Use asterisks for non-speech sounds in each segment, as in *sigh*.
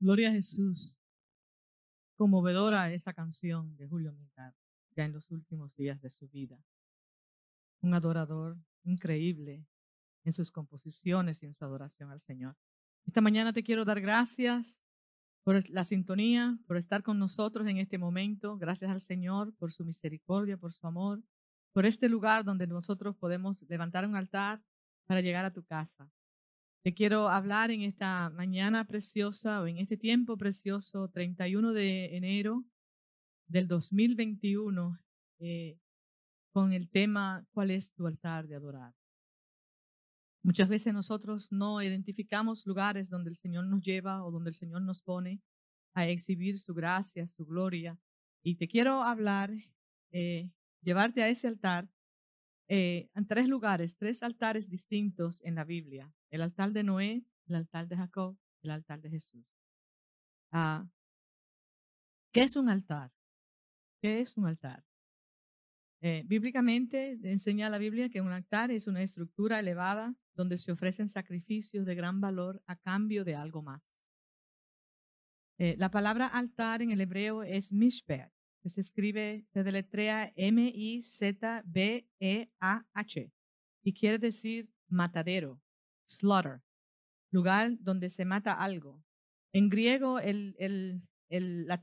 Gloria a Jesús. Conmovedora esa canción de Julio Millar, ya en los últimos días de su vida. Un adorador increíble en sus composiciones y en su adoración al Señor. Esta mañana te quiero dar gracias por la sintonía, por estar con nosotros en este momento. Gracias al Señor por su misericordia, por su amor, por este lugar donde nosotros podemos levantar un altar para llegar a tu casa. Te quiero hablar en esta mañana preciosa o en este tiempo precioso, 31 de enero del 2021, eh, con el tema ¿Cuál es tu altar de adorar? Muchas veces nosotros no identificamos lugares donde el Señor nos lleva o donde el Señor nos pone a exhibir su gracia, su gloria. Y te quiero hablar, eh, llevarte a ese altar eh, en tres lugares, tres altares distintos en la Biblia. El altar de Noé, el altar de Jacob, el altar de Jesús. Ah, ¿Qué es un altar? ¿Qué es un altar? Eh, bíblicamente enseña la Biblia que un altar es una estructura elevada donde se ofrecen sacrificios de gran valor a cambio de algo más. Eh, la palabra altar en el hebreo es mishpeh, que se escribe, se deletrea M-I-Z-B-E-A-H y quiere decir matadero, slaughter, lugar donde se mata algo. En griego, el, el, el, la,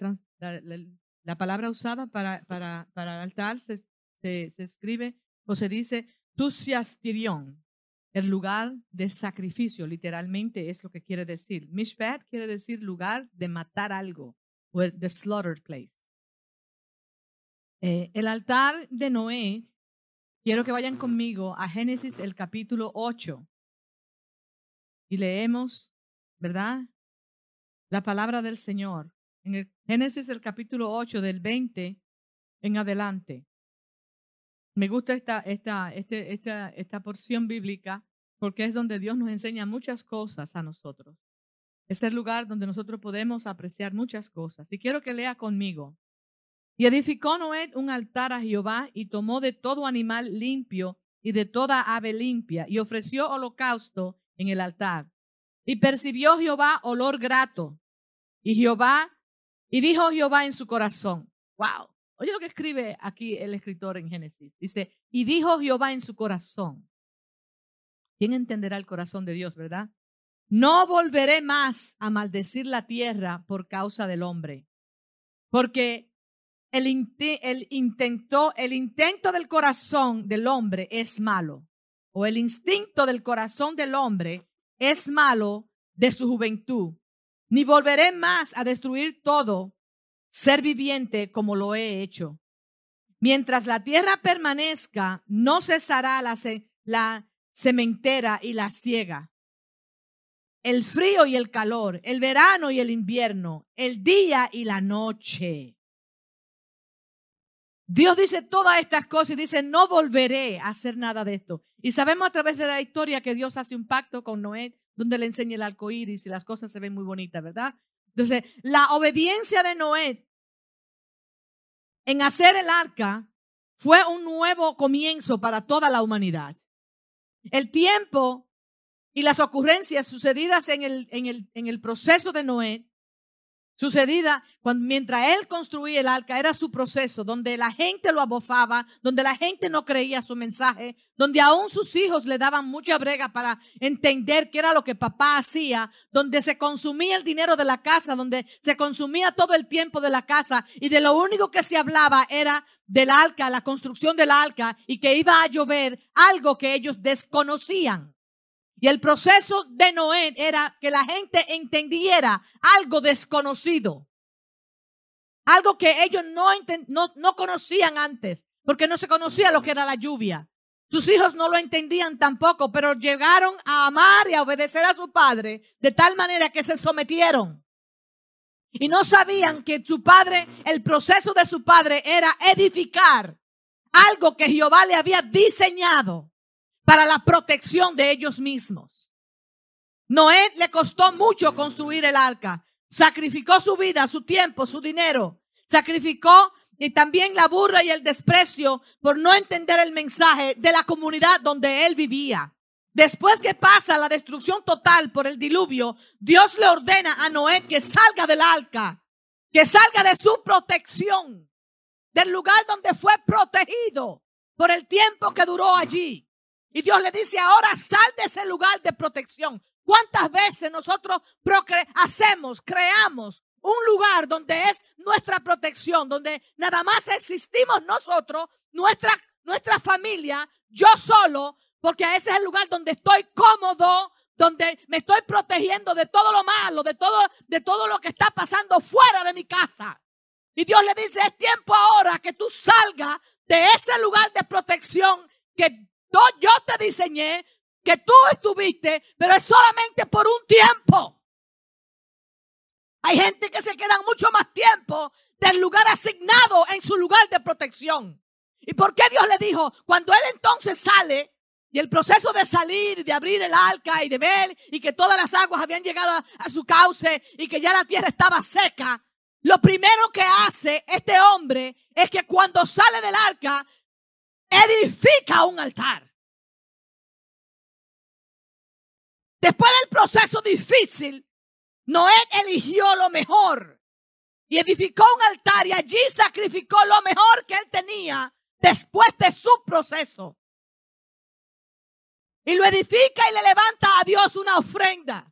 la, palabra usada para, para, para altar se, se, escribe o se dice tusiastirion, el lugar de sacrificio, literalmente es lo que quiere decir. Mishpat quiere decir lugar de matar algo, o the slaughtered place. Eh, el altar de Noé, quiero que vayan conmigo a Génesis el capítulo 8 y leemos, ¿verdad? La palabra del Señor. En el Génesis el capítulo 8 del 20 en adelante. Me gusta esta, esta, este, esta, esta porción bíblica porque es donde Dios nos enseña muchas cosas a nosotros. Es el lugar donde nosotros podemos apreciar muchas cosas. Y quiero que lea conmigo y edificó Noé un altar a Jehová y tomó de todo animal limpio y de toda ave limpia y ofreció holocausto en el altar. Y percibió Jehová olor grato. Y Jehová, y dijo Jehová en su corazón, wow, oye lo que escribe aquí el escritor en Génesis. Dice, y dijo Jehová en su corazón. ¿Quién entenderá el corazón de Dios, verdad? No volveré más a maldecir la tierra por causa del hombre, porque el, intento, el intento del corazón del hombre es malo, o el instinto del corazón del hombre es malo de su juventud. Ni volveré más a destruir todo ser viviente como lo he hecho. Mientras la tierra permanezca, no cesará la, la cementera y la ciega. El frío y el calor, el verano y el invierno, el día y la noche. Dios dice todas estas cosas y dice, no volveré a hacer nada de esto. Y sabemos a través de la historia que Dios hace un pacto con Noé, donde le enseña el arco iris y las cosas se ven muy bonitas, ¿verdad? Entonces, la obediencia de Noé en hacer el arca fue un nuevo comienzo para toda la humanidad. El tiempo y las ocurrencias sucedidas en el, en el, en el proceso de Noé sucedida cuando, mientras él construía el arca, era su proceso, donde la gente lo abofaba, donde la gente no creía su mensaje, donde aún sus hijos le daban mucha brega para entender qué era lo que papá hacía, donde se consumía el dinero de la casa, donde se consumía todo el tiempo de la casa y de lo único que se hablaba era del arca, la construcción del arca y que iba a llover algo que ellos desconocían. Y el proceso de Noé era que la gente entendiera algo desconocido. Algo que ellos no, no, no conocían antes, porque no se conocía lo que era la lluvia. Sus hijos no lo entendían tampoco, pero llegaron a amar y a obedecer a su padre de tal manera que se sometieron. Y no sabían que su padre, el proceso de su padre era edificar algo que Jehová le había diseñado para la protección de ellos mismos. Noé le costó mucho construir el arca. Sacrificó su vida, su tiempo, su dinero. Sacrificó y también la burla y el desprecio por no entender el mensaje de la comunidad donde él vivía. Después que pasa la destrucción total por el diluvio, Dios le ordena a Noé que salga del arca, que salga de su protección, del lugar donde fue protegido por el tiempo que duró allí. Y Dios le dice, ahora sal de ese lugar de protección. ¿Cuántas veces nosotros hacemos, creamos un lugar donde es nuestra protección, donde nada más existimos nosotros, nuestra, nuestra familia, yo solo, porque ese es el lugar donde estoy cómodo, donde me estoy protegiendo de todo lo malo, de todo, de todo lo que está pasando fuera de mi casa. Y Dios le dice, es tiempo ahora que tú salgas de ese lugar de protección que yo te diseñé, que tú estuviste, pero es solamente por un tiempo. Hay gente que se queda mucho más tiempo del lugar asignado en su lugar de protección. ¿Y por qué Dios le dijo? Cuando él entonces sale, y el proceso de salir, de abrir el arca y de ver y que todas las aguas habían llegado a, su cauce y que ya la tierra estaba seca, lo primero que hace este hombre es que cuando sale del arca, edifica un altar. Después del proceso difícil, Noé eligió lo mejor y edificó un altar y allí sacrificó lo mejor que él tenía después de su proceso y lo edifica y le levanta a Dios una ofrenda,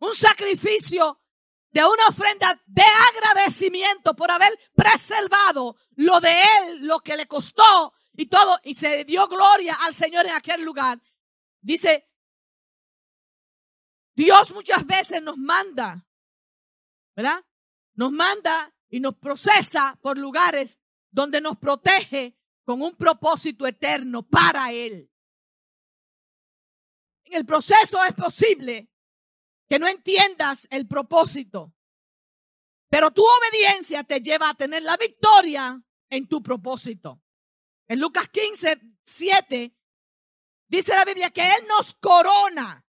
un sacrificio de una ofrenda de agradecimiento por haber preservado lo de él, lo que le costó y todo, y se dio gloria al Señor en aquel lugar. Dice, Dios muchas veces nos manda, ¿verdad? Nos manda y nos procesa por lugares donde nos protege con un propósito eterno para Él el proceso es posible que no entiendas el propósito, pero tu obediencia te lleva a tener la victoria en tu propósito. En Lucas 15, 7, dice la Biblia que Él nos corona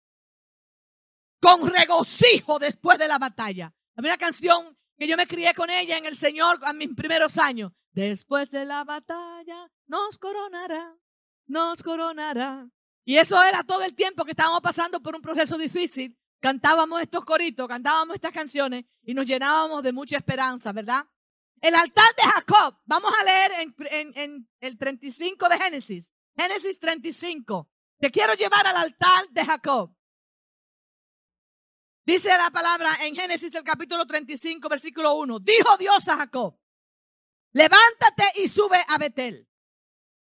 con regocijo después de la batalla. Hay una canción que yo me crié con ella en el Señor a mis primeros años. Después de la batalla nos coronará, nos coronará. Y eso era todo el tiempo que estábamos pasando por un proceso difícil. Cantábamos estos coritos, cantábamos estas canciones y nos llenábamos de mucha esperanza, ¿verdad? El altar de Jacob, vamos a leer en, el 35 de Génesis. Génesis 35. Te quiero llevar al altar de Jacob. Dice la palabra en Génesis el capítulo 35, versículo 1. Dijo Dios a Jacob, levántate y sube a Betel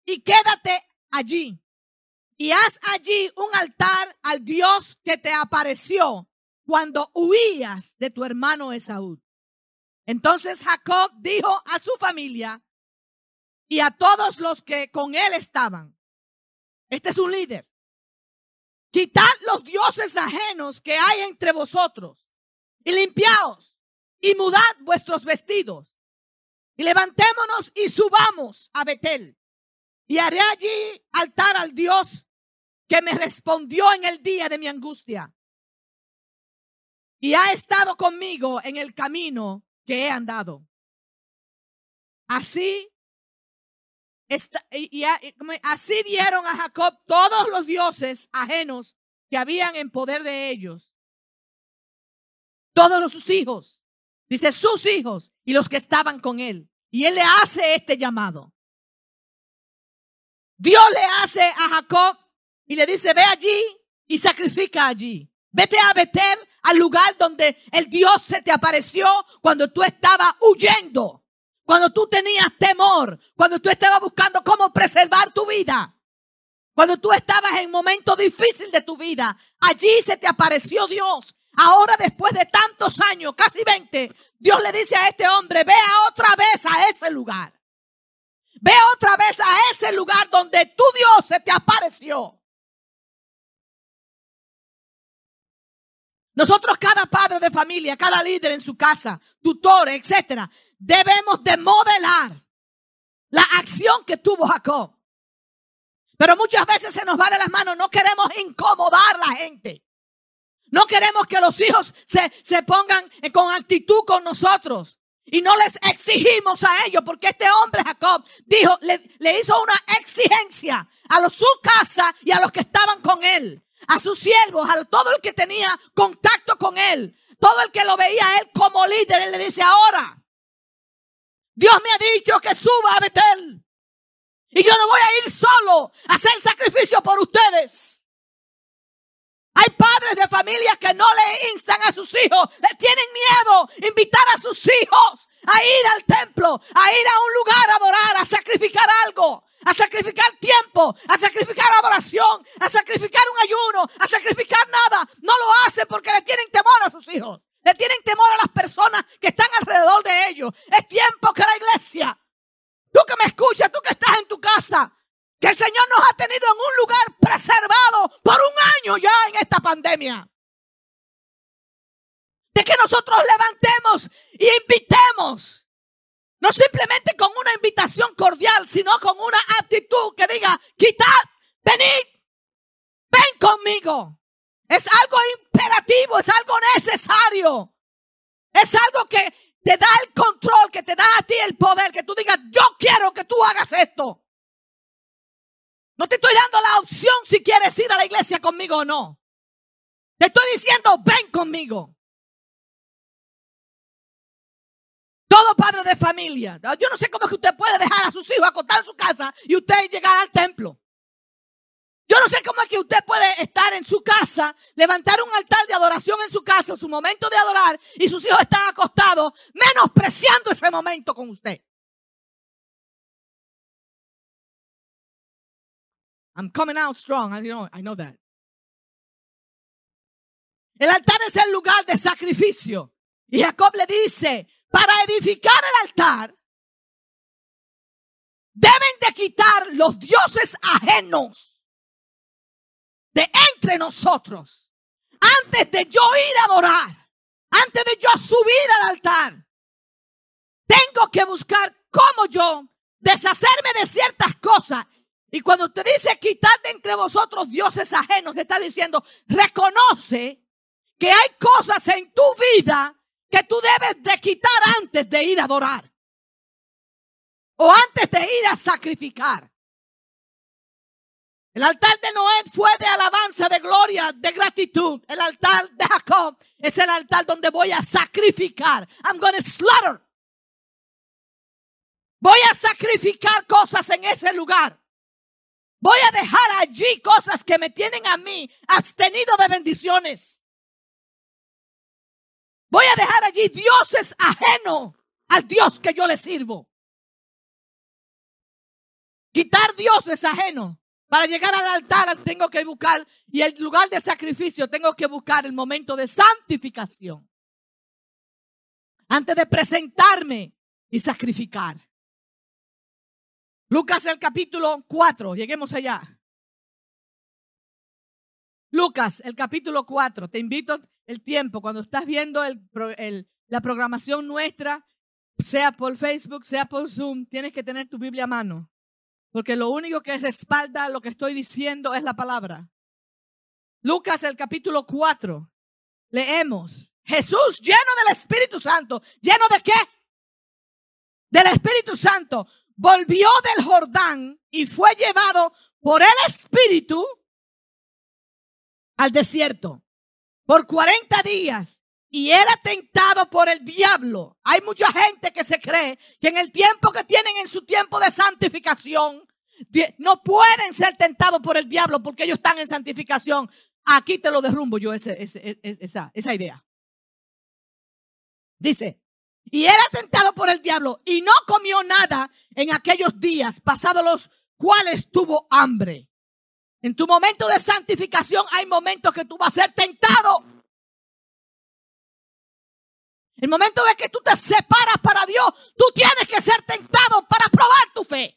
y quédate allí y haz allí un altar al Dios que te apareció cuando huías de tu hermano Esaú. Entonces Jacob dijo a su familia y a todos los que con él estaban, este es un líder, quitad los dioses ajenos que hay entre vosotros y limpiaos y mudad vuestros vestidos y levantémonos y subamos a Betel y haré allí altar al Dios que me respondió en el día de mi angustia. Y ha estado conmigo en el camino que he andado. Así, y, así dieron a Jacob todos los dioses ajenos que habían en poder de ellos. Todos los sus hijos. Dice sus hijos y los que estaban con él. Y él le hace este llamado. Dios le hace a Jacob y le dice, ve allí y sacrifica allí. Vete a Betel, al lugar donde el Dios se te apareció cuando tú estabas huyendo, cuando tú tenías temor, cuando tú estabas buscando cómo preservar tu vida. Cuando tú estabas en momento difícil de tu vida, allí se te apareció Dios. Ahora después de tantos años, casi 20, Dios le dice a este hombre, vea otra vez a ese lugar. Ve otra vez a ese lugar donde tu Dios se te apareció. Nosotros, cada padre de familia, cada líder en su casa, tutor, etcétera, debemos de modelar la acción que tuvo Jacob. Pero muchas veces se nos va de las manos. No queremos incomodar a la gente. No queremos que los hijos se, se pongan con actitud con nosotros. y no les exigimos a ellos, porque este hombre Jacob dijo, le, le hizo una exigencia a los, su casa y a los que estaban con él, a sus siervos, a todo el que tenía contacto con él, todo el que lo veía a él como líder. Él le dice, ahora, Dios me ha dicho que suba a Betel. Y yo no voy a ir solo a hacer sacrificio por ustedes. Hay padres de familia que no le instan a sus hijos, le tienen miedo invitar a sus hijos a ir al templo, a ir a un lugar a adorar, a sacrificar algo, a sacrificar tiempo, a sacrificar adoración, a sacrificar un ayuno, a sacrificar nada. No lo hacen porque le tienen temor a sus hijos, le tienen temor a las personas que están alrededor de ellos. Es tiempo que la iglesia, tú que me escuchas, tú que estás en tu casa, que el Señor nos ha tenido en un lugar preservado por un año ya en esta pandemia. De que nosotros levantemos y invitemos. No simplemente con una invitación cordial, sino con una actitud que diga, quitad, venid, ven conmigo. Es algo imperativo, es algo necesario. Es algo que te da el control, que te da a ti el poder, que tú digas, yo quiero que tú hagas esto. No te estoy dando la opción si quieres ir a la iglesia conmigo o no. Te estoy diciendo, ven conmigo. Todo padre de familia. Yo no sé cómo es que usted puede dejar a sus hijos acostados en su casa y usted llegar al templo. Yo no sé cómo es que usted puede estar en su casa, levantar un altar de adoración en su casa, en su momento de adorar, y sus hijos están acostados, menospreciando ese momento con usted. I'm coming out strong. I know, I know that. El altar es el lugar de sacrificio. Y Jacob le dice, para edificar el altar, deben de quitar los dioses ajenos de entre nosotros. Antes de yo ir a adorar, antes de yo subir al altar, tengo que buscar cómo yo deshacerme de ciertas cosas y cuando usted dice quitar de entre vosotros dioses ajenos, te está diciendo, reconoce que hay cosas en tu vida que tú debes de quitar antes de ir a adorar. O antes de ir a sacrificar. El altar de Noé fue de alabanza, de gloria, de gratitud. El altar de Jacob es el altar donde voy a sacrificar. I'm going to slaughter. Voy a sacrificar cosas en ese lugar. Voy a dejar allí cosas que me tienen a mí abstenido de bendiciones. Voy a dejar allí dioses ajenos al Dios que yo le sirvo. Quitar dioses ajenos. Para llegar al altar tengo que buscar, y el lugar de sacrificio tengo que buscar el momento de santificación. Antes de presentarme y sacrificar. Lucas el capítulo 4, lleguemos allá. Lucas el capítulo 4, te invito el tiempo, cuando estás viendo la programación nuestra, sea por Facebook, sea por Zoom, tienes que tener tu Biblia a mano. Porque lo único que respalda lo que estoy diciendo es la palabra. Lucas el capítulo 4, leemos. Jesús lleno del Espíritu Santo. ¿Lleno de qué? Del Espíritu Santo volvió del Jordán y fue llevado por el Espíritu al desierto por 40 días y era tentado por el diablo. Hay mucha gente que se cree que en el tiempo que tienen en su tiempo de santificación, no pueden ser tentados por el diablo porque ellos están en santificación. Aquí te lo derrumbo yo esa, esa idea. Dice, y era tentado por el diablo y no comió nada en aquellos días pasados los cuales tuvo hambre. En tu momento de santificación hay momentos que tú vas a ser tentado. El momento de que tú te separas para Dios, tú tienes que ser tentado para probar tu fe.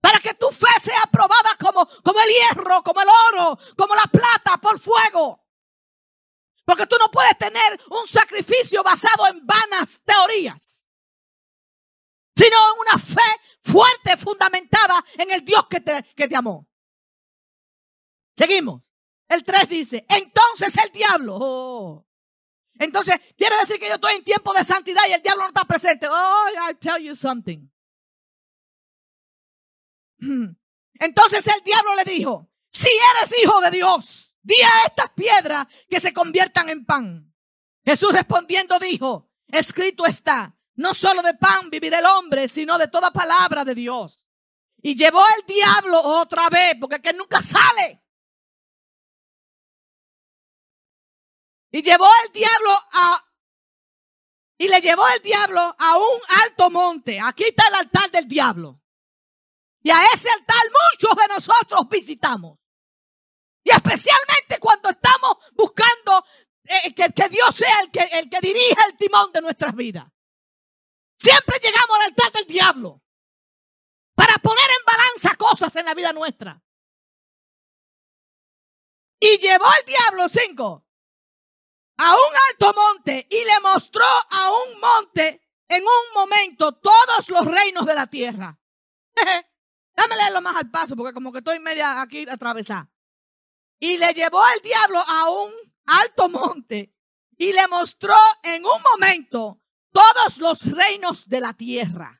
Para que tu fe sea probada como, como el hierro, como el oro, como la plata por fuego. Porque tú no puedes tener un sacrificio basado en vanas teorías, sino en una fe fuerte, fundamentada en el Dios que te, que te amó. Seguimos. El 3 dice, entonces el diablo, oh, Entonces, quiere decir que yo estoy en tiempo de santidad y el diablo no está presente. Oh, I tell you something. *clears throat* Entonces el diablo le dijo, si eres hijo de Dios, di a estas piedras que se conviertan en pan. Jesús respondiendo dijo, escrito está, no solo de pan vivirá el hombre, sino de toda palabra de Dios. Y llevó el diablo otra vez, porque que nunca sale. Y llevó el diablo a... Y le llevó el diablo a un alto monte. Aquí está el altar del diablo. Y a ese altar muchos de nosotros visitamos. Y especialmente cuando estamos buscando eh, que, que, Dios sea el que, el que dirija el timón de nuestras vidas. Siempre llegamos al altar del diablo para poner en balanza cosas en la vida nuestra. Y llevó el diablo cinco a un alto monte y le mostró a un monte en un momento todos los reinos de la tierra. *laughs* Déjame leerlo más al paso porque como que estoy media aquí atravesada. Y le llevó el diablo a un alto monte y le mostró en un momento todos los reinos de la tierra.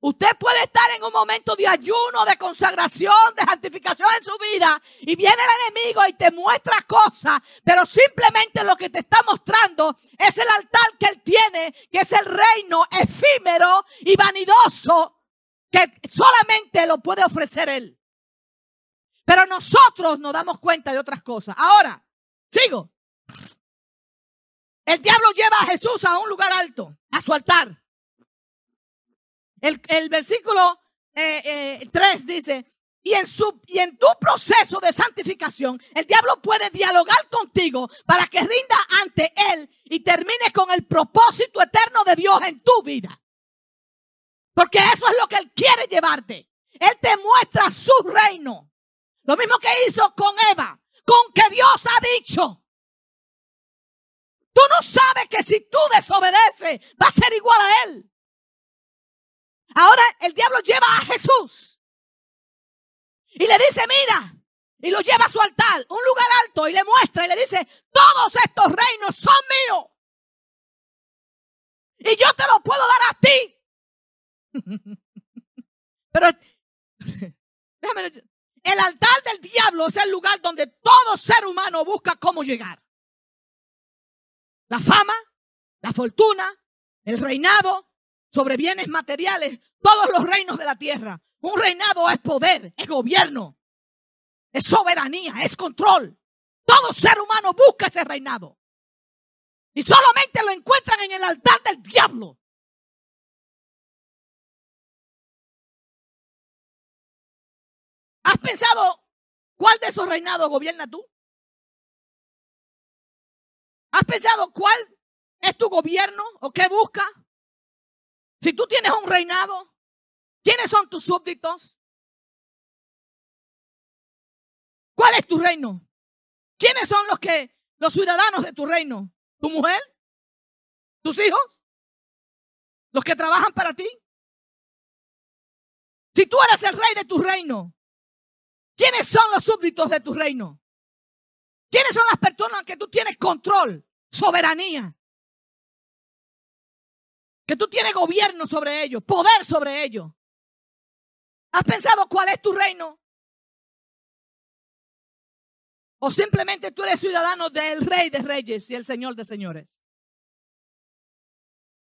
Usted puede estar en un momento de ayuno, de consagración, de santificación en su vida y viene el enemigo y te muestra cosas, pero simplemente lo que te está mostrando es el altar que él tiene, que es el reino efímero y vanidoso que solamente lo puede ofrecer él. Pero nosotros nos damos cuenta de otras cosas. Ahora, sigo. El diablo lleva a Jesús a un lugar alto, a su altar. El, versículo 3 eh, eh, dice, y en, su, y en tu proceso de santificación, el diablo puede dialogar contigo para que rinda ante él y termine con el propósito eterno de Dios en tu vida. Porque eso es lo que él quiere llevarte. Él te muestra su reino. Lo mismo que hizo con Eva, con que Dios ha dicho. Tú no sabes que si tú desobedeces, va a ser igual a él. Ahora el diablo lleva a Jesús y le dice, mira, y lo lleva a su altar, un lugar alto, y le muestra y le dice, todos estos reinos son míos. Y yo te lo puedo dar a ti. *laughs* Pero *laughs* el altar del diablo es el lugar donde todo ser humano busca cómo llegar. La fama, la fortuna, el reinado, sobre bienes materiales, todos los reinos de la tierra. Un reinado es poder, es gobierno, es soberanía, es control. Todo ser humano busca ese reinado. Y solamente lo encuentran en el altar del diablo. ¿Has pensado cuál de esos reinados gobierna tú? ¿Has pensado cuál es tu gobierno o qué busca? Si tú tienes un reinado, ¿quiénes son tus súbditos? ¿Cuál es tu reino? ¿Quiénes son los que los ciudadanos de tu reino? ¿Tu mujer? ¿Tus hijos? ¿Los que trabajan para ti? Si tú eres el rey de tu reino, ¿quiénes son los súbditos de tu reino? ¿Quiénes son las personas que tú tienes control, soberanía? Que tú tienes gobierno sobre ellos, poder sobre ellos. ¿Has pensado cuál es tu reino? ¿O simplemente tú eres ciudadano del rey de reyes y el señor de señores?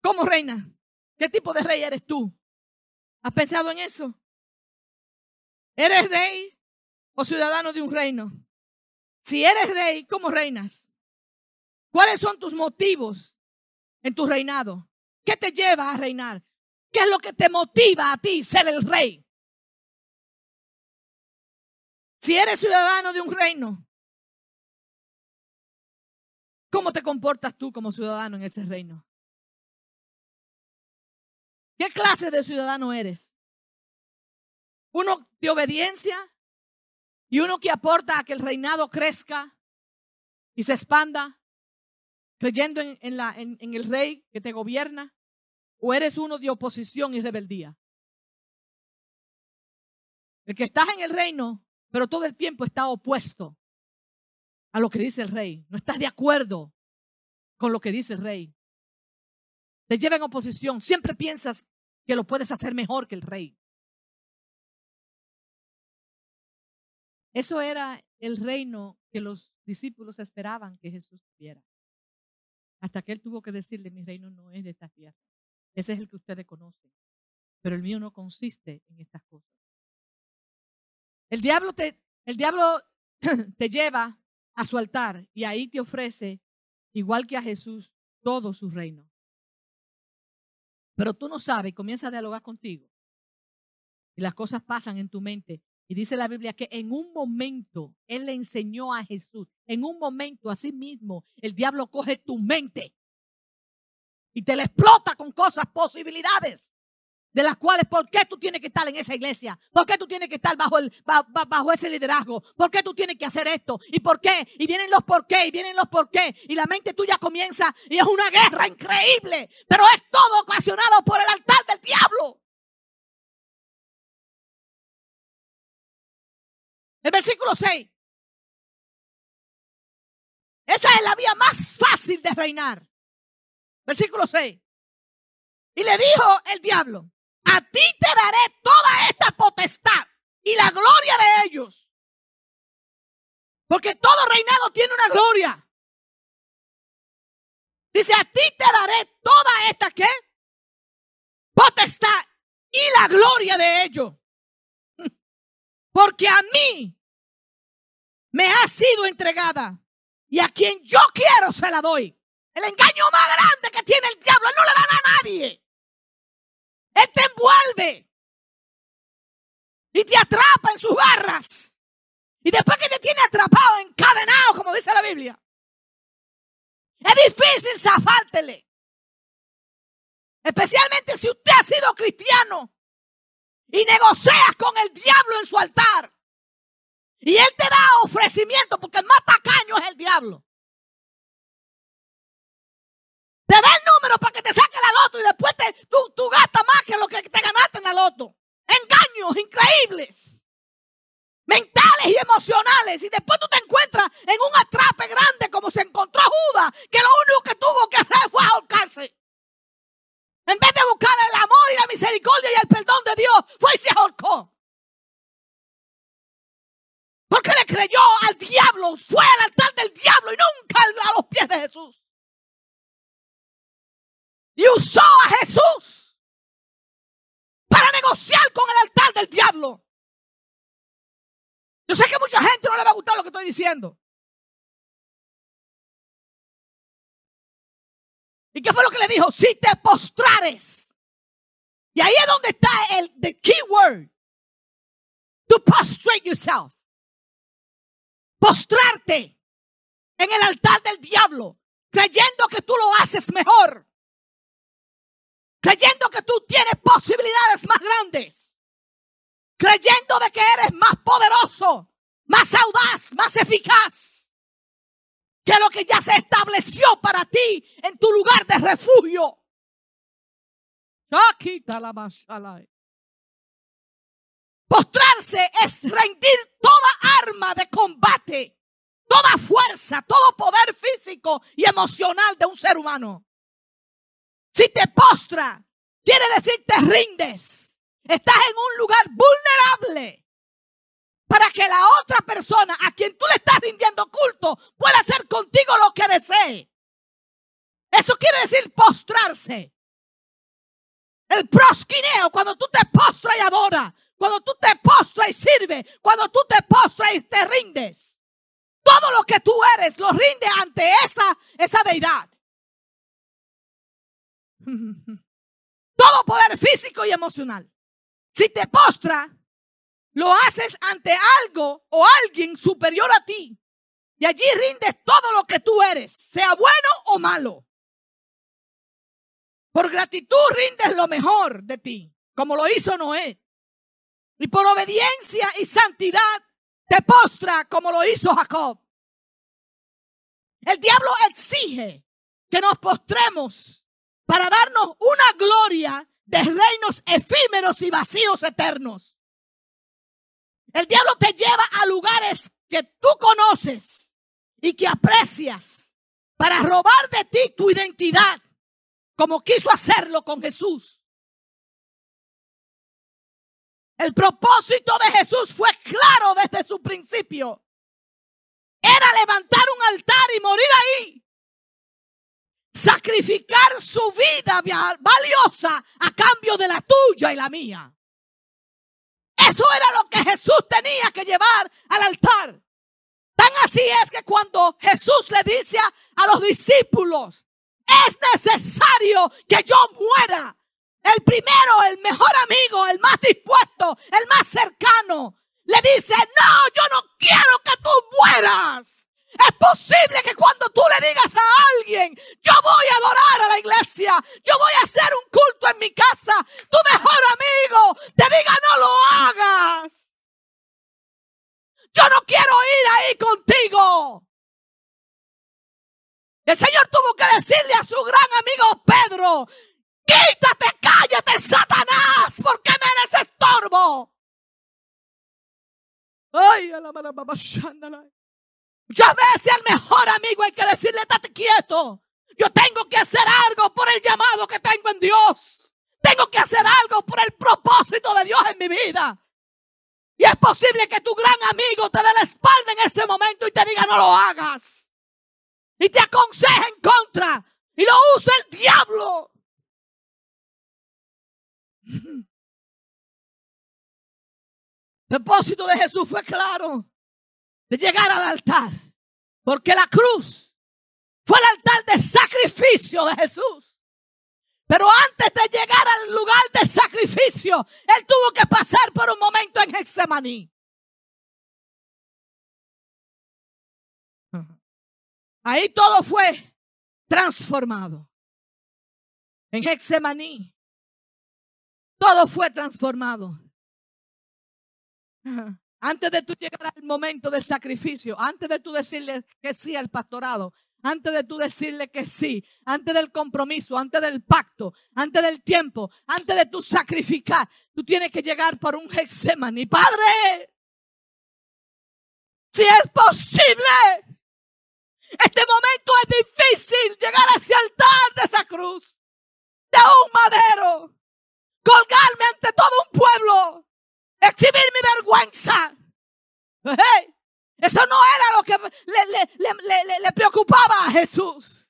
¿Cómo reina? ¿Qué tipo de rey eres tú? ¿Has pensado en eso? ¿Eres rey o ciudadano de un reino? Si eres rey, ¿cómo reinas? ¿Cuáles son tus motivos en tu reinado? ¿Qué te lleva a reinar? ¿Qué es lo que te motiva a ti ser el rey? Si eres ciudadano de un reino, ¿cómo te comportas tú como ciudadano en ese reino? ¿Qué clase de ciudadano eres? ¿Uno de obediencia y uno que aporta a que el reinado crezca y se expanda? Creyendo en, la, en, el rey que te gobierna? ¿O eres uno de oposición y rebeldía? El que estás en el reino, pero todo el tiempo está opuesto a lo que dice el rey. No estás de acuerdo con lo que dice el rey. Te lleva en oposición. Siempre piensas que lo puedes hacer mejor que el rey. Eso era el reino que los discípulos esperaban que Jesús tuviera. Hasta que él tuvo que decirle, mi reino no es de esta tierra. Ese es el que ustedes conocen. Pero el mío no consiste en estas cosas. El diablo te, el diablo *clears throat* te lleva a su altar y ahí te ofrece, igual que a Jesús, todo su reino. Pero tú no sabes, comienza a dialogar contigo. Y las cosas pasan en tu mente. Y dice la Biblia que en un momento Él le enseñó a Jesús, en un momento así mismo, el diablo coge tu mente y te la explota con cosas, posibilidades de las cuales, ¿por qué tú tienes que estar en esa iglesia? ¿Por qué tú tienes que estar bajo, el, bajo ese liderazgo? ¿Por qué tú tienes que hacer esto? ¿Y por qué? Y vienen los por qué, y vienen los por qué. Y la mente tuya comienza y es una guerra increíble. Pero es todo ocasionado por el altar del diablo. El versículo 6. Esa es la vía más fácil de reinar. Versículo 6. Y le dijo el diablo, a ti te daré toda esta potestad y la gloria de ellos. Porque todo reinado tiene una gloria. Dice, a ti te daré toda esta qué? Potestad y la gloria de ellos. Porque a mí me ha sido entregada y a quien yo quiero se la doy. El engaño más grande que tiene el diablo, no le dan a nadie. Él te envuelve y te atrapa en sus garras. Y después que te tiene atrapado, encadenado, como dice la Biblia, es difícil zafártele. Especialmente si usted ha sido cristiano y negocias con el diablo en su altar. Y él te da ofrecimiento porque el más tacaño es el diablo. Te da el número para que te saque la loto y después te, tú, gastas más que lo que te ganaste en la loto. Engaños increíbles. Mentales y emocionales. Y después tú te encuentras en un atrape grande como se encontró Judas, que lo único que tuvo que hacer fue ahorcarse. En vez de buscar el amor y la misericordia y el Dios, fue y se ahorcó. Porque le creyó al diablo, fue al altar del diablo y nunca a los pies de Jesús y usó a Jesús para negociar con el altar del diablo. Yo sé que a mucha gente no le va a gustar lo que estoy diciendo. ¿Y qué fue lo que le dijo? Si te postrares. Y ahí es donde está el the key word. To prostrate yourself. Postrarte en el altar del diablo, creyendo que tú lo haces mejor creyendo que tú tienes posibilidades más grandes, creyendo de que eres más poderoso, más audaz, más eficaz que lo que ya se estableció para ti en tu lugar de refugio. Postrarse es rendir toda arma de combate, toda fuerza, todo poder físico y emocional de un ser humano. Si te postra, quiere decir te rindes. Estás en un lugar vulnerable para que la otra persona a quien tú le estás rindiendo culto pueda hacer contigo lo que desee. Eso quiere decir postrarse. El prosquineo, cuando tú te postras y adoras, cuando tú te postras y sirves, cuando tú te postras y te rindes. Todo lo que tú eres lo rinde ante esa, esa deidad. *laughs* Todo poder físico y emocional. Si te postra, lo haces ante algo o alguien superior a ti. Y allí rindes todo lo que tú eres, sea bueno o malo. Por gratitud rindes lo mejor de ti, como lo hizo Noé. Y por obediencia y santidad te postra como lo hizo Jacob. El diablo exige que nos postremos para darnos una gloria de reinos efímeros y vacíos eternos. El diablo te lleva a lugares que tú conoces y que aprecias para robar de ti tu identidad, como quiso hacerlo con Jesús. El propósito de Jesús fue claro desde su principio. Era levantar un altar y morir ahí. Sacrificar su vida valiosa a cambio de la tuya y la mía. Eso era lo que Jesús tenía que llevar al altar. Tan así es que cuando Jesús le dice a, los discípulos, es necesario que yo muera. El primero, el mejor amigo, el más dispuesto, el más cercano, le dice, no, yo no quiero que tú mueras. Es posible que cuando tú le digas a alguien, yo voy a adorar a la iglesia, yo voy a hacer un culto en mi casa, tu mejor amigo te diga, no lo hagas. Yo no quiero ir ahí contigo. El Señor tuvo que decirle a su gran amigo Pedro, quítate, cállate, Satanás, porque me eres estorbo. Ay, a la Muchas veces al mejor amigo hay que decirle, estate quieto. Yo tengo que hacer algo por el llamado que tengo en Dios. Tengo que hacer algo por el propósito de Dios en mi vida. Y es posible que tu gran amigo te dé la espalda en ese momento y te diga no lo hagas. Y te aconseje en contra. Y lo usa el diablo. El propósito de Jesús fue claro de llegar al altar. Porque la cruz fue el altar de sacrificio de Jesús. Pero antes de llegar al lugar de sacrificio, él tuvo que pasar por un momento en Getsemaní. Ahí todo fue transformado. En Getsemaní. Todo fue transformado. *laughs* Antes de tú llegar al momento del sacrificio, antes de tú decirle que sí al pastorado, antes de tú decirle que sí, antes del compromiso, antes del pacto, antes del tiempo, antes de tú sacrificar, tú tienes que llegar por un Hexemani. Padre, si es posible, este momento es difícil llegar a ese altar de esa cruz, de un madero, colgarme ante todo un pueblo exhibir mi vergüenza. eso no era lo que le, preocupaba a Jesús.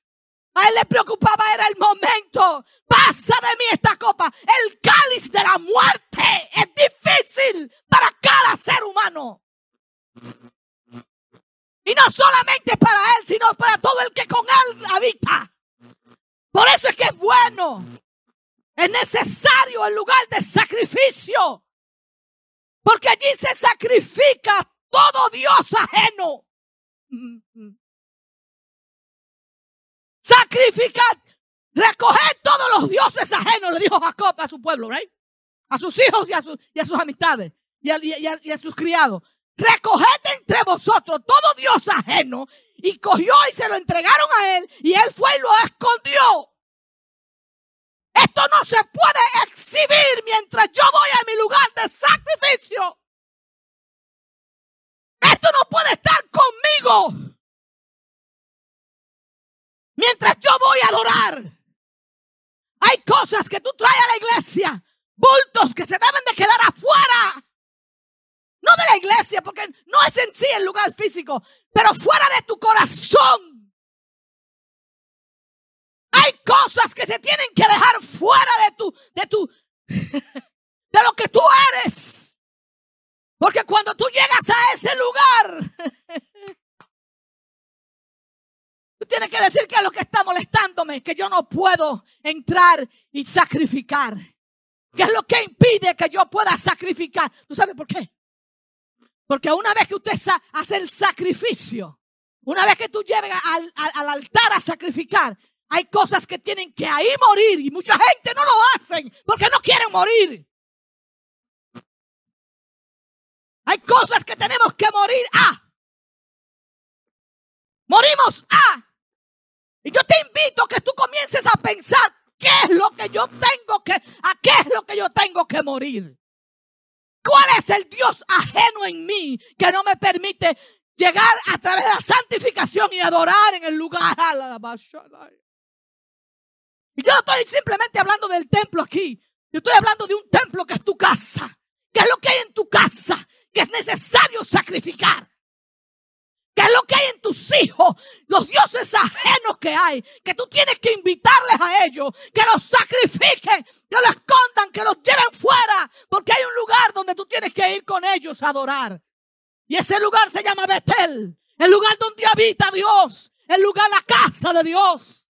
A él le preocupaba era el momento. Pasa de mí esta copa. El cáliz de la muerte es difícil para cada ser humano. Y no solamente para él, sino para todo el que con él habita. Por eso es que es bueno. Es necesario el lugar de sacrificio. Porque allí se sacrifica todo Dios ajeno. Sacrificar, recoger todos los dioses ajenos, le dijo Jacob a su pueblo, ¿right? A sus hijos y a, sus amistades y a, sus criados. Recoged entre vosotros todo Dios ajeno. Y cogió y se lo entregaron a él. Y él fue y lo escondió. Esto no se puede exhibir mientras yo voy a mi lugar de sacrificio. Esto no puede estar conmigo. Mientras yo voy a adorar. Hay cosas que tú traes a la iglesia. Bultos que se deben de quedar afuera. No de la iglesia, porque no es en sí el lugar físico, pero fuera de tu corazón. Hay cosas que se tienen que dejar fuera de tu, de tu, *laughs* de lo que tú eres. Porque cuando tú llegas a ese lugar, *laughs* tú tienes que decir que es lo que está molestándome, que yo no puedo entrar y sacrificar. ¿Qué es lo que impide que yo pueda sacrificar? ¿Tú sabes por qué? Porque una vez que usted hace el sacrificio, una vez que tú llegas al, al altar a sacrificar, hay cosas que tienen que ahí morir y mucha gente no lo hacen porque no quieren morir. Hay cosas que tenemos que morir a. Morimos a. Y yo te invito a que tú comiences a pensar qué es lo que yo tengo que, a qué es lo que yo tengo que morir. ¿Cuál es el Dios ajeno en mí que no me permite llegar a través de la santificación y adorar en el lugar. *laughs* Y yo no estoy simplemente hablando del templo aquí. Yo estoy hablando de un templo que es tu casa. ¿Qué es lo que hay en tu casa? Que es necesario sacrificar. ¿Qué es lo que hay en tus hijos? Los dioses ajenos que hay. Que tú tienes que invitarles a ellos. Que los sacrifiquen. Que los escondan. Que los lleven fuera. Porque hay un lugar donde tú tienes que ir con ellos a adorar. Y ese lugar se llama Betel. El lugar donde habita Dios. El lugar, la casa de Dios.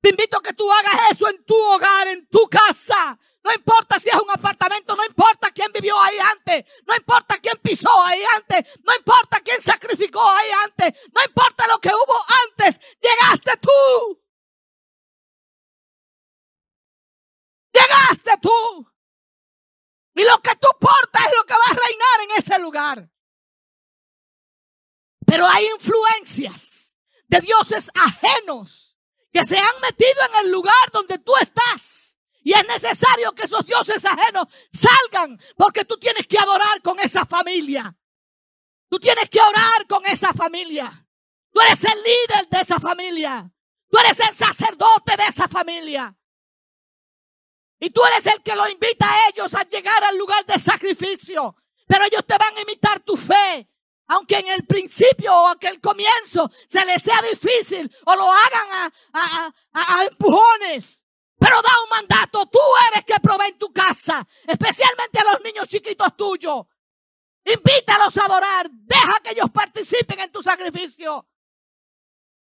Te invito a que tú hagas eso en tu hogar, en tu casa. No importa si es un apartamento, no importa quién vivió ahí antes, no importa quién pisó ahí antes, no importa quién sacrificó ahí antes, no importa lo que hubo antes, llegaste tú. Llegaste tú. Y lo que tú portas es lo que va a reinar en ese lugar. Pero hay influencias de dioses ajenos que se han metido en el lugar donde tú estás. Y es necesario que esos dioses ajenos salgan porque tú tienes que adorar con esa familia. Tú tienes que orar con esa familia. Tú eres el líder de esa familia. Tú eres el sacerdote de esa familia. Y tú eres el que lo invita a ellos a llegar al lugar de sacrificio. Pero ellos te van a imitar tu fe. Aunque en el principio o que el comienzo se les sea difícil o lo hagan a, a empujones. Pero da un mandato. Tú eres que provee en tu casa. Especialmente a los niños chiquitos tuyos. Invítalos a adorar. Deja que ellos participen en tu sacrificio.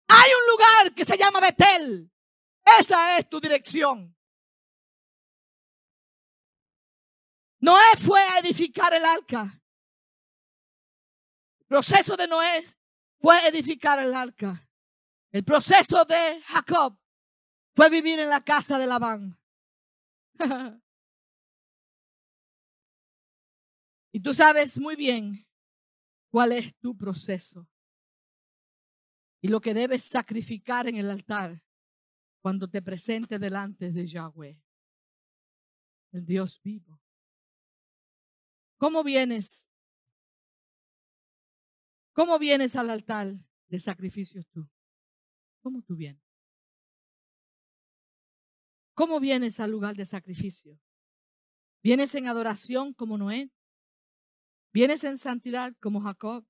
Hay un lugar que se llama Betel. Esa es tu dirección. Noé fue a edificar el arca. El proceso de Noé fue edificar el arca. El proceso de Jacob vivir en la casa de Labán. *laughs* y tú sabes muy bien cuál es tu proceso y lo que debes sacrificar en el altar cuando te presentes delante de Yahweh, el Dios vivo. ¿Cómo vienes? ¿Cómo vienes al altar de sacrificios tú? ¿Cómo tú vienes? ¿Cómo vienes al lugar de sacrificio? ¿Vienes en adoración como Noé? ¿Vienes en santidad como Jacob?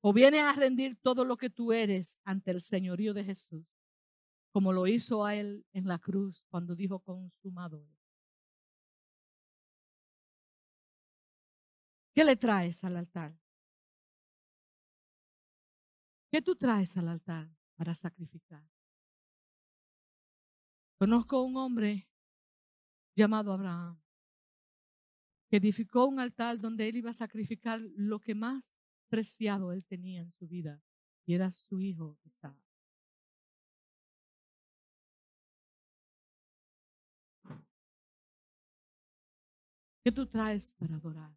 ¿O vienes a rendir todo lo que tú eres ante el señorío de Jesús, como lo hizo a él en la cruz cuando dijo consumado? ¿Qué le traes al altar? ¿Qué tú traes al altar para sacrificar? Conozco un hombre llamado Abraham que edificó un altar donde él iba a sacrificar lo que más preciado él tenía en su vida y era su hijo Isaac. ¿Qué tú traes para adorar?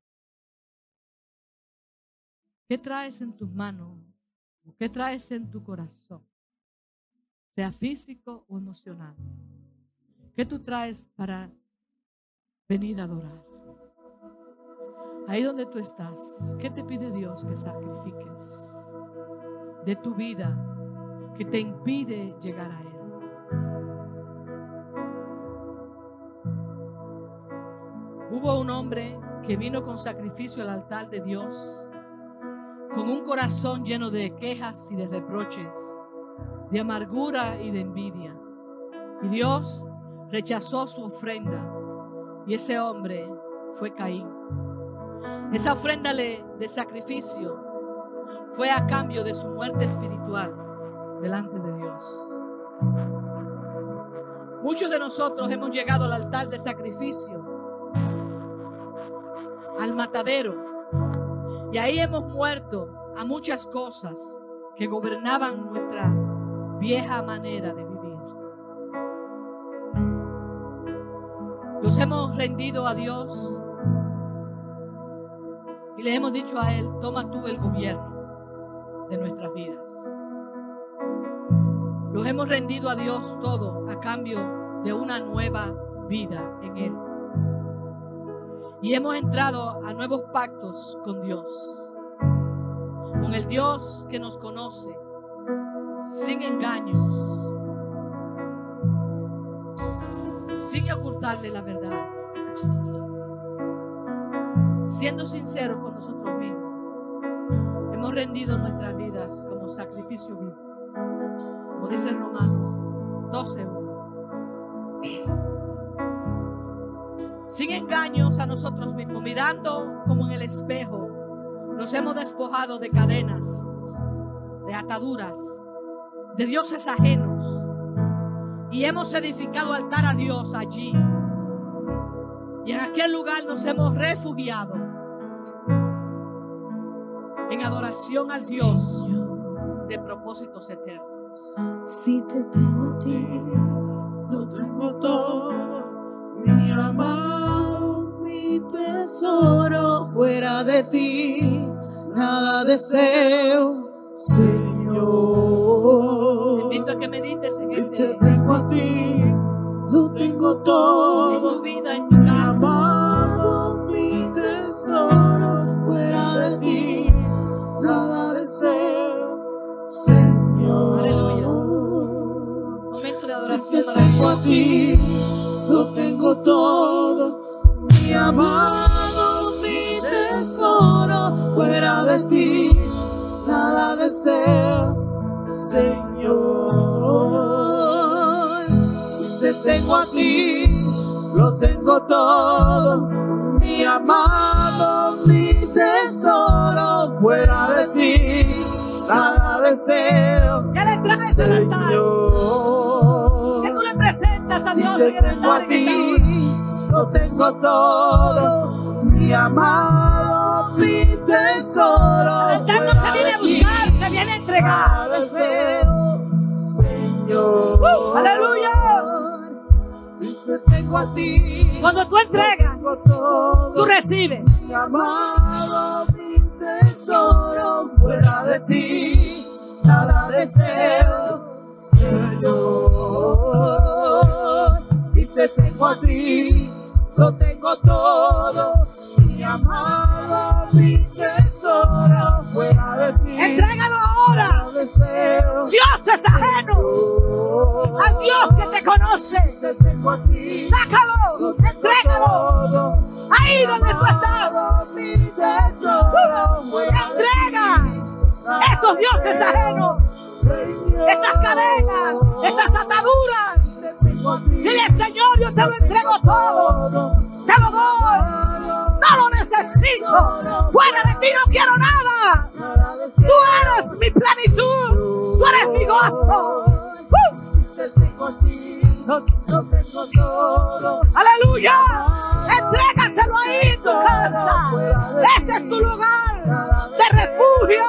¿Qué traes en tus manos? ¿Qué traes en tu corazón? Sea físico o emocional. ¿Qué tú traes para venir a adorar? Ahí donde tú estás, ¿qué te pide Dios que sacrifiques de tu vida que te impide llegar a Él? Hubo un hombre que vino con sacrificio al altar de Dios con un corazón lleno de quejas y de reproches, de amargura y de envidia. Y Dios rechazó su ofrenda y ese hombre fue Caín. Esa ofrenda de sacrificio fue a cambio de su muerte espiritual delante de Dios. Muchos de nosotros hemos llegado al altar de sacrificio, al matadero, y ahí hemos muerto a muchas cosas que gobernaban nuestra vieja manera de Hemos rendido a Dios y le hemos dicho a Él, toma tú el gobierno de nuestras vidas. Nos hemos rendido a Dios todo a cambio de una nueva vida en Él. Y hemos entrado a nuevos pactos con Dios. con el Dios que nos conoce, sin engaños, sin ocultarle la verdad, siendo sinceros con nosotros mismos. Hemos rendido nuestras vidas como sacrificio vivo, como dice el Romano 12. Sin engaños a nosotros mismos, mirando como en el espejo, nos hemos despojado de cadenas, de ataduras, de dioses ajenos y hemos edificado altar a Dios allí. Y en aquel lugar nos hemos refugiado en adoración al Dios de propósitos eternos. Si te tengo a ti, lo tengo todo, mi amado, mi tesoro, fuera de ti, nada deseo, Señor. Que medites en Si te tengo a ti, lo tengo en tu todo. vida, en tu casa. Amado, mi tesoro, fuera de ti, nada deseo, Señor. Momento de Si te tengo a ti, lo tengo todo, mi amado, mi tesoro, fuera de ti, nada deseo, Señor. Si te tengo a ti, lo tengo todo, mi amado, mi tesoro, fuera de ti, nada deseo, ¿Qué le traes? Señor. ¿Qué tú le presentas a Si Dios te tengo a ti, lo tengo todo, mi amado, mi tesoro. El se viene a buscar, se viene a entregar. Cada deseo, Señor. ¡Uh! ¡Aleluya! Si te tengo a ti, Cuando tú entregas, todo, tú recibes. mi amado, mi tesoro, fuera de ti, nada deseo, Señor. Si te tengo a ti, lo tengo todo, mi amado, mi tesoro, fuera de ti, Entrégalo ahora. nada deseo, Dios es ajeno al Dios que te conoce. Sácalo, entrégalo. Ahí donde tú estás. Entrega esos dioses ajenos, esas cadenas, esas ataduras. Dile, Señor, yo te lo entrego todo. Te lo doy. No lo necesito. Fuera de ti no quiero nada. Tú eres mi plenitud. Tú eres mi gozo. ¡Uh! Aleluya. Entrégaselo ahí en tu casa. Ese es tu lugar de refugio.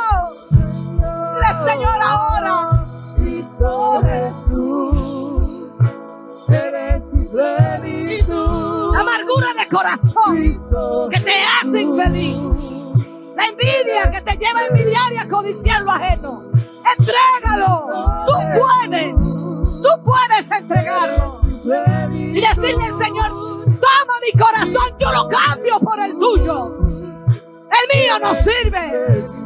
Señor, ahora. Cristo Jesús, eres mi plenitud. Amargura de corazón Cristo que te hace infeliz. La envidia que te lleva a envidiar y a codiciar lo ajeno. Entrégalo. Tú puedes. Tú puedes entregarlo. Y decirle al Señor, toma mi corazón, yo lo cambio por el tuyo. El mío no sirve.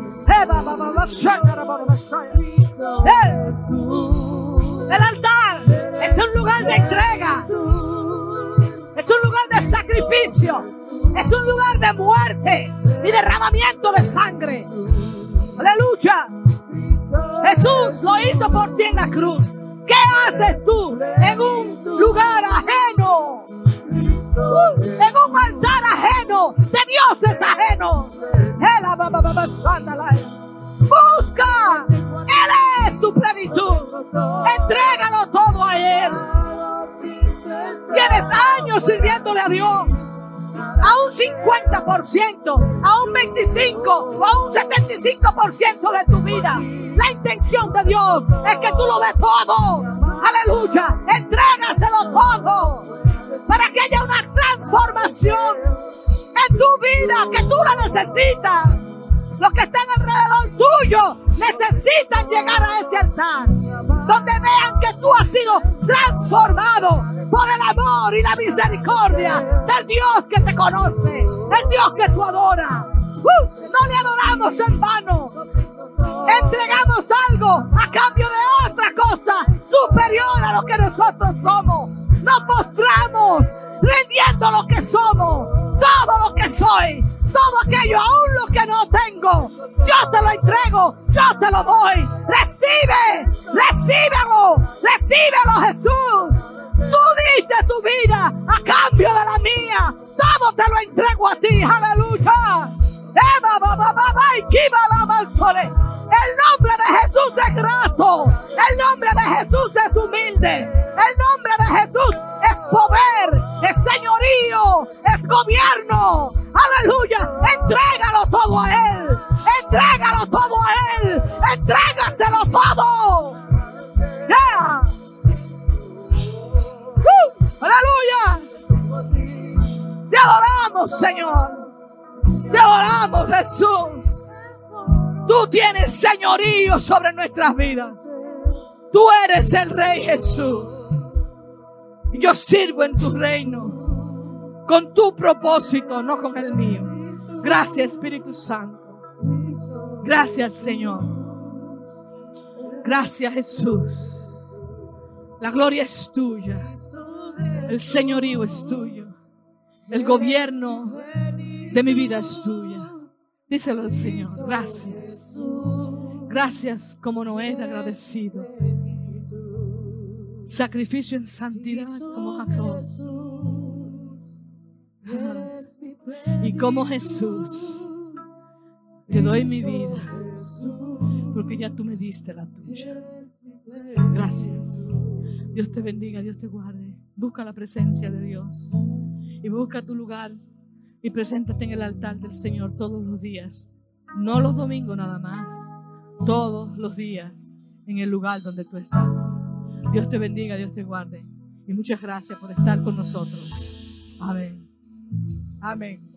El altar es un lugar de entrega. Es un lugar de sacrificio. Es un lugar de muerte y derramamiento de sangre. Aleluya. Jesús lo hizo por ti en la cruz. ¿Qué haces tú en un lugar ajeno? En un altar ajeno, de dioses ajenos. Busca. Él es tu plenitud. Entrégalo todo a Él. Tienes años sirviéndole a Dios. A un 50%, a un 25% o a un 75% de tu vida. La intención de Dios es que tú lo des todo. Aleluya. Entrégaselo todo. Para que haya una transformación en tu vida que tú la necesitas. Los que están alrededor tuyo necesitan llegar a ese altar. Donde vean que tú has sido transformado por el amor y la misericordia del Dios que te conoce, el Dios que tú adoras. Uh, no le adoramos en vano. Entregamos algo a cambio de otra cosa superior a lo que nosotros somos. Nos postramos rindiendo lo que somos, todo lo que soy, todo aquello, aún lo que no tengo. Yo te lo entrego, yo te lo doy. Recibe, recíbelo, recíbelo Jesús. Tú diste tu vida a cambio de la mía. Todo te lo entrego a ti. Aleluya. El nombre de Jesús es grato. El nombre de Jesús es humilde. El nombre de Jesús es poder, es señorío, es gobierno. Aleluya. Entrégalo todo a Él. Entrégalo todo a Él. Entrégaselo todo. Yeah. Aleluya. Te adoramos, Señor. Te adoramos, Jesús. Tú tienes señorío sobre nuestras vidas. Tú eres el Rey Jesús. Y yo sirvo en tu reino con tu propósito, no con el mío. Gracias, Espíritu Santo. Gracias, Señor. Gracias, Jesús. La gloria es tuya. El señorío es tuyo. El gobierno de mi vida es tuya. Díselo al Señor. Gracias. Gracias como Noé agradecido. Sacrificio en santidad como Jacob. Y como Jesús, te doy mi vida porque ya tú me diste la tuya. Gracias. Dios te bendiga, Dios te guarde. Busca la presencia de Dios y busca tu lugar y preséntate en el altar del Señor todos los días. No los domingos nada más, todos los días en el lugar donde tú estás. Dios te bendiga, Dios te guarde. Y muchas gracias por estar con nosotros. Amén. Amén.